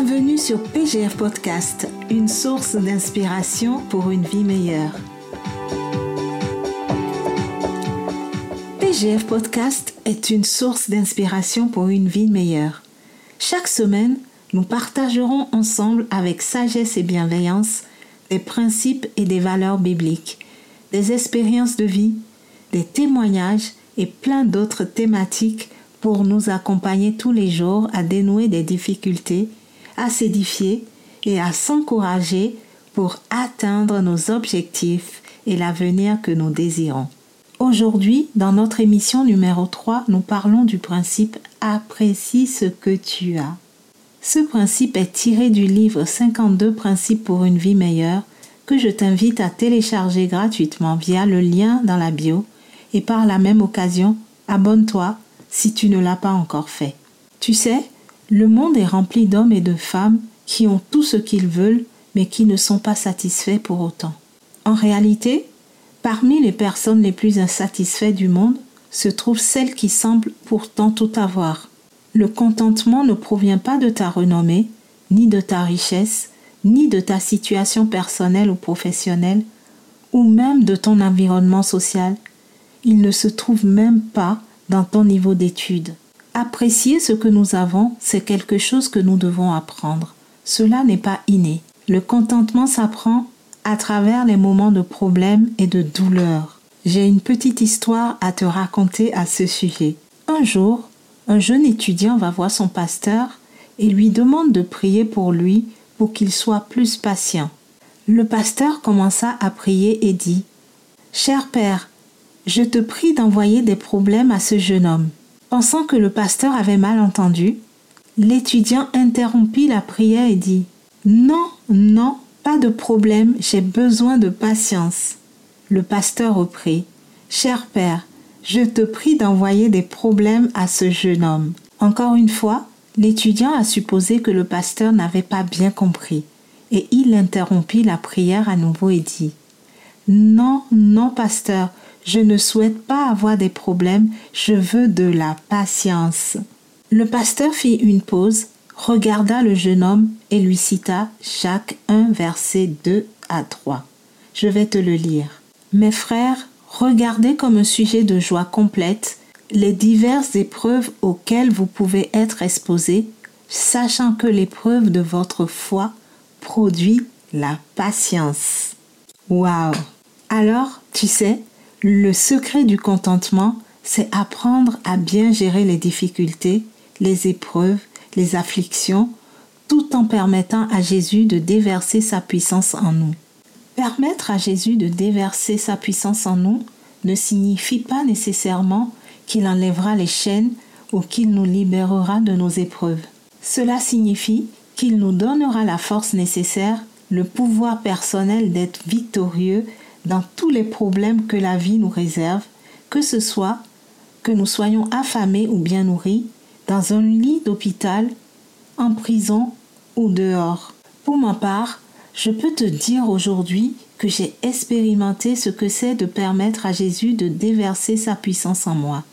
Bienvenue sur PGF Podcast, une source d'inspiration pour une vie meilleure. PGF Podcast est une source d'inspiration pour une vie meilleure. Chaque semaine, nous partagerons ensemble avec sagesse et bienveillance des principes et des valeurs bibliques, des expériences de vie, des témoignages et plein d'autres thématiques pour nous accompagner tous les jours à dénouer des difficultés, à s'édifier et à s'encourager pour atteindre nos objectifs et l'avenir que nous désirons. Aujourd'hui, dans notre émission numéro 3, nous parlons du principe Apprécie ce que tu as. Ce principe est tiré du livre 52 principes pour une vie meilleure que je t'invite à télécharger gratuitement via le lien dans la bio et par la même occasion, abonne-toi si tu ne l'as pas encore fait. Tu sais, le monde est rempli d'hommes et de femmes qui ont tout ce qu'ils veulent mais qui ne sont pas satisfaits pour autant. En réalité, parmi les personnes les plus insatisfaites du monde se trouvent celles qui semblent pourtant tout avoir. Le contentement ne provient pas de ta renommée, ni de ta richesse, ni de ta situation personnelle ou professionnelle, ou même de ton environnement social. Il ne se trouve même pas dans ton niveau d'études. Apprécier ce que nous avons, c'est quelque chose que nous devons apprendre. Cela n'est pas inné. Le contentement s'apprend à travers les moments de problème et de douleur. J'ai une petite histoire à te raconter à ce sujet. Un jour, un jeune étudiant va voir son pasteur et lui demande de prier pour lui pour qu'il soit plus patient. Le pasteur commença à prier et dit Cher Père, je te prie d'envoyer des problèmes à ce jeune homme. Pensant que le pasteur avait mal entendu, l'étudiant interrompit la prière et dit Non, non, pas de problème, j'ai besoin de patience. Le pasteur reprit Cher Père, je te prie d'envoyer des problèmes à ce jeune homme. Encore une fois, l'étudiant a supposé que le pasteur n'avait pas bien compris, et il interrompit la prière à nouveau et dit Non, non, pasteur, je ne souhaite pas avoir des problèmes, je veux de la patience. Le pasteur fit une pause, regarda le jeune homme et lui cita Jacques 1, verset 2 à 3. Je vais te le lire. Mes frères, regardez comme un sujet de joie complète les diverses épreuves auxquelles vous pouvez être exposés, sachant que l'épreuve de votre foi produit la patience. Waouh! Alors, tu sais, le secret du contentement, c'est apprendre à bien gérer les difficultés, les épreuves, les afflictions, tout en permettant à Jésus de déverser sa puissance en nous. Permettre à Jésus de déverser sa puissance en nous ne signifie pas nécessairement qu'il enlèvera les chaînes ou qu'il nous libérera de nos épreuves. Cela signifie qu'il nous donnera la force nécessaire, le pouvoir personnel d'être victorieux dans tous les problèmes que la vie nous réserve, que ce soit que nous soyons affamés ou bien nourris, dans un lit d'hôpital, en prison ou dehors. Pour ma part, je peux te dire aujourd'hui que j'ai expérimenté ce que c'est de permettre à Jésus de déverser sa puissance en moi.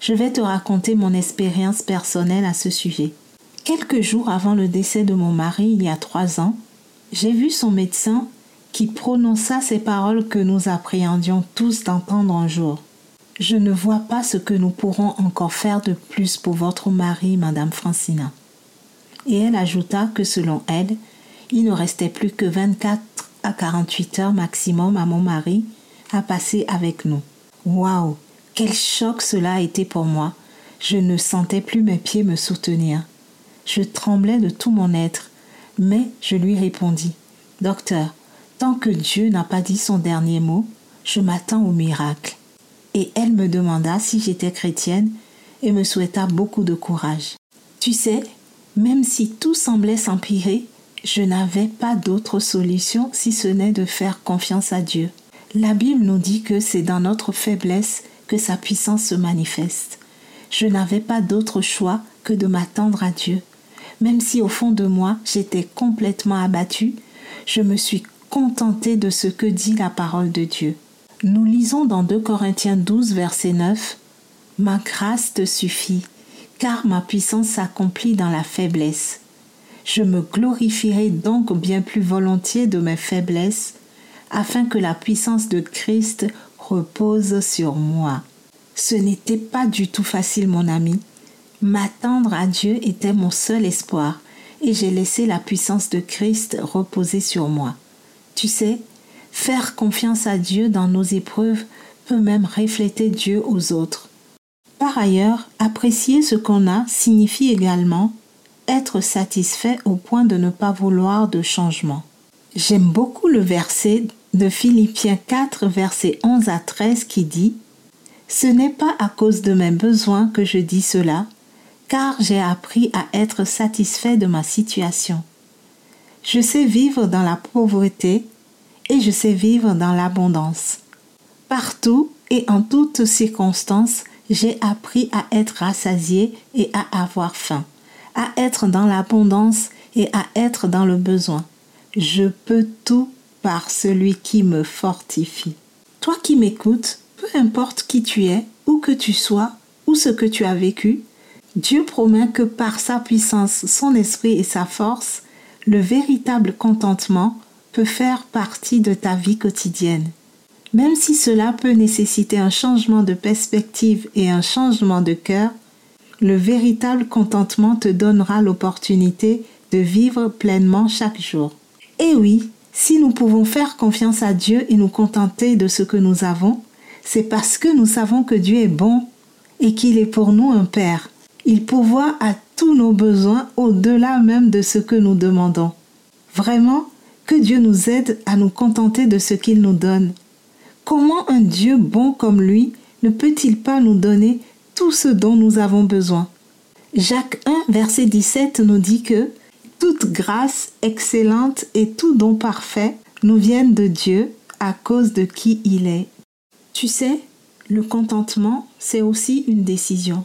Je vais te raconter mon expérience personnelle à ce sujet. Quelques jours avant le décès de mon mari il y a trois ans, j'ai vu son médecin qui prononça ces paroles que nous appréhendions tous d'entendre un jour. Je ne vois pas ce que nous pourrons encore faire de plus pour votre mari, Madame Francina. Et elle ajouta que selon elle, il ne restait plus que 24 à 48 heures maximum à mon mari à passer avec nous. Waouh Quel choc cela a été pour moi. Je ne sentais plus mes pieds me soutenir. Je tremblais de tout mon être, mais je lui répondis Docteur, Tant que Dieu n'a pas dit son dernier mot, je m'attends au miracle. Et elle me demanda si j'étais chrétienne et me souhaita beaucoup de courage. Tu sais, même si tout semblait s'empirer, je n'avais pas d'autre solution si ce n'est de faire confiance à Dieu. La Bible nous dit que c'est dans notre faiblesse que sa puissance se manifeste. Je n'avais pas d'autre choix que de m'attendre à Dieu. Même si au fond de moi j'étais complètement abattue, je me suis contenter de ce que dit la parole de Dieu. Nous lisons dans 2 Corinthiens 12, verset 9 Ma grâce te suffit, car ma puissance s'accomplit dans la faiblesse. Je me glorifierai donc bien plus volontiers de mes faiblesses, afin que la puissance de Christ repose sur moi. Ce n'était pas du tout facile, mon ami. M'attendre à Dieu était mon seul espoir, et j'ai laissé la puissance de Christ reposer sur moi. Tu sais, faire confiance à Dieu dans nos épreuves peut même refléter Dieu aux autres. Par ailleurs, apprécier ce qu'on a signifie également être satisfait au point de ne pas vouloir de changement. J'aime beaucoup le verset de Philippiens 4, verset 11 à 13 qui dit Ce n'est pas à cause de mes besoins que je dis cela, car j'ai appris à être satisfait de ma situation. Je sais vivre dans la pauvreté et je sais vivre dans l'abondance. Partout et en toutes circonstances, j'ai appris à être rassasié et à avoir faim à être dans l'abondance et à être dans le besoin. Je peux tout par celui qui me fortifie. Toi qui m'écoutes, peu importe qui tu es, où que tu sois, ou ce que tu as vécu, Dieu promet que par sa puissance, son esprit et sa force, le véritable contentement peut faire partie de ta vie quotidienne. Même si cela peut nécessiter un changement de perspective et un changement de cœur, le véritable contentement te donnera l'opportunité de vivre pleinement chaque jour. Et oui, si nous pouvons faire confiance à Dieu et nous contenter de ce que nous avons, c'est parce que nous savons que Dieu est bon et qu'il est pour nous un Père. Il pourvoit à tous nos besoins au-delà même de ce que nous demandons. Vraiment, que Dieu nous aide à nous contenter de ce qu'il nous donne. Comment un Dieu bon comme lui ne peut-il pas nous donner tout ce dont nous avons besoin? Jacques 1, verset 17 nous dit que toute grâce excellente et tout don parfait nous viennent de Dieu à cause de qui il est. Tu sais, le contentement, c'est aussi une décision.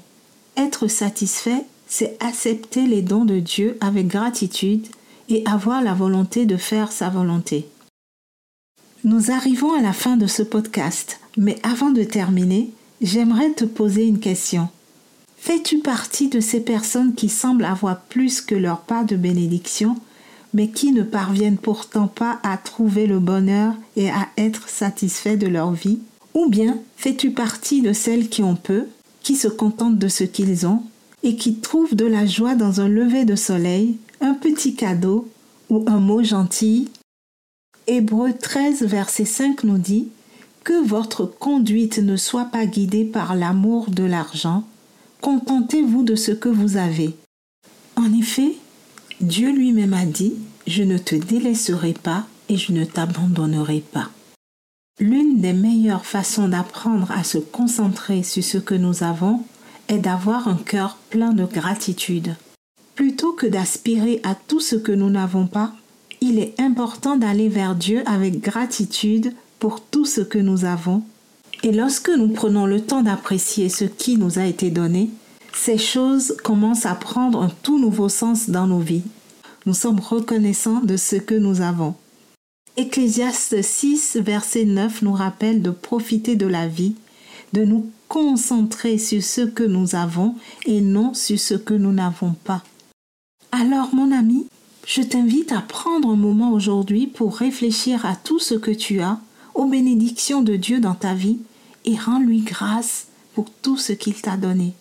Être satisfait, c'est accepter les dons de Dieu avec gratitude et avoir la volonté de faire sa volonté. Nous arrivons à la fin de ce podcast, mais avant de terminer, J'aimerais te poser une question. Fais-tu partie de ces personnes qui semblent avoir plus que leur part de bénédiction, mais qui ne parviennent pourtant pas à trouver le bonheur et à être satisfaits de leur vie? Ou bien fais-tu partie de celles qui ont peu, qui se contentent de ce qu'ils ont, et qui trouvent de la joie dans un lever de soleil, un petit cadeau ou un mot gentil Hébreu 13, verset 5 nous dit que votre conduite ne soit pas guidée par l'amour de l'argent, contentez-vous de ce que vous avez. En effet, Dieu lui-même a dit, je ne te délaisserai pas et je ne t'abandonnerai pas. L'une des meilleures façons d'apprendre à se concentrer sur ce que nous avons est d'avoir un cœur plein de gratitude. Plutôt que d'aspirer à tout ce que nous n'avons pas, il est important d'aller vers Dieu avec gratitude pour tout ce que nous avons. Et lorsque nous prenons le temps d'apprécier ce qui nous a été donné, ces choses commencent à prendre un tout nouveau sens dans nos vies. Nous sommes reconnaissants de ce que nous avons. Ecclésiaste 6, verset 9 nous rappelle de profiter de la vie, de nous concentrer sur ce que nous avons et non sur ce que nous n'avons pas. Alors mon ami, je t'invite à prendre un moment aujourd'hui pour réfléchir à tout ce que tu as aux bénédictions de Dieu dans ta vie et rends-lui grâce pour tout ce qu'il t'a donné.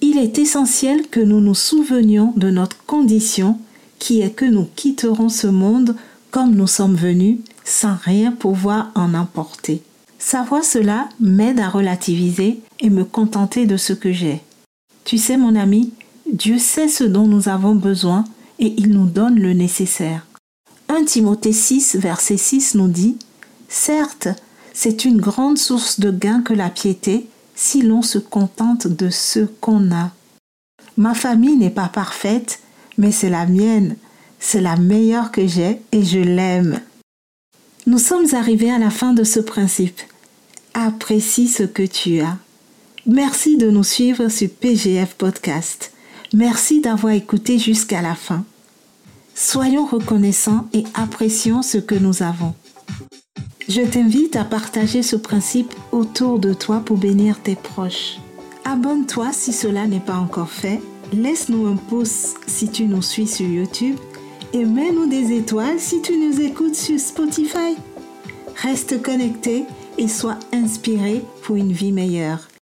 Il est essentiel que nous nous souvenions de notre condition qui est que nous quitterons ce monde comme nous sommes venus sans rien pouvoir en emporter. Savoir cela m'aide à relativiser et me contenter de ce que j'ai. Tu sais mon ami, Dieu sait ce dont nous avons besoin et il nous donne le nécessaire. 1 Timothée 6, verset 6 nous dit Certes, c'est une grande source de gain que la piété si l'on se contente de ce qu'on a. Ma famille n'est pas parfaite, mais c'est la mienne. C'est la meilleure que j'ai et je l'aime. Nous sommes arrivés à la fin de ce principe. Apprécie ce que tu as. Merci de nous suivre sur PGF Podcast. Merci d'avoir écouté jusqu'à la fin. Soyons reconnaissants et apprécions ce que nous avons. Je t'invite à partager ce principe autour de toi pour bénir tes proches. Abonne-toi si cela n'est pas encore fait. Laisse-nous un pouce si tu nous suis sur YouTube et mets-nous des étoiles si tu nous écoutes sur Spotify. Reste connecté et sois inspiré pour une vie meilleure.